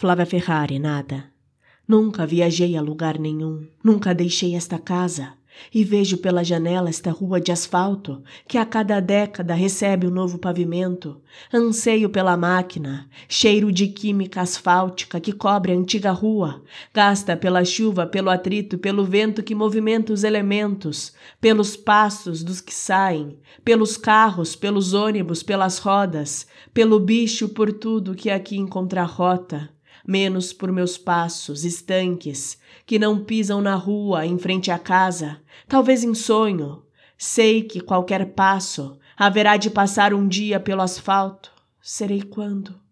Flávia Ferrari, nada. Nunca viajei a lugar nenhum, nunca deixei esta casa. E vejo pela janela esta rua de asfalto, que a cada década recebe um novo pavimento. Anseio pela máquina, cheiro de química asfáltica que cobre a antiga rua, gasta pela chuva, pelo atrito, pelo vento que movimenta os elementos, pelos passos dos que saem, pelos carros, pelos ônibus, pelas rodas, pelo bicho, por tudo que aqui encontra rota menos por meus passos estanques, que não pisam na rua em frente à casa, talvez em sonho. Sei que qualquer passo haverá de passar um dia pelo asfalto. Serei quando?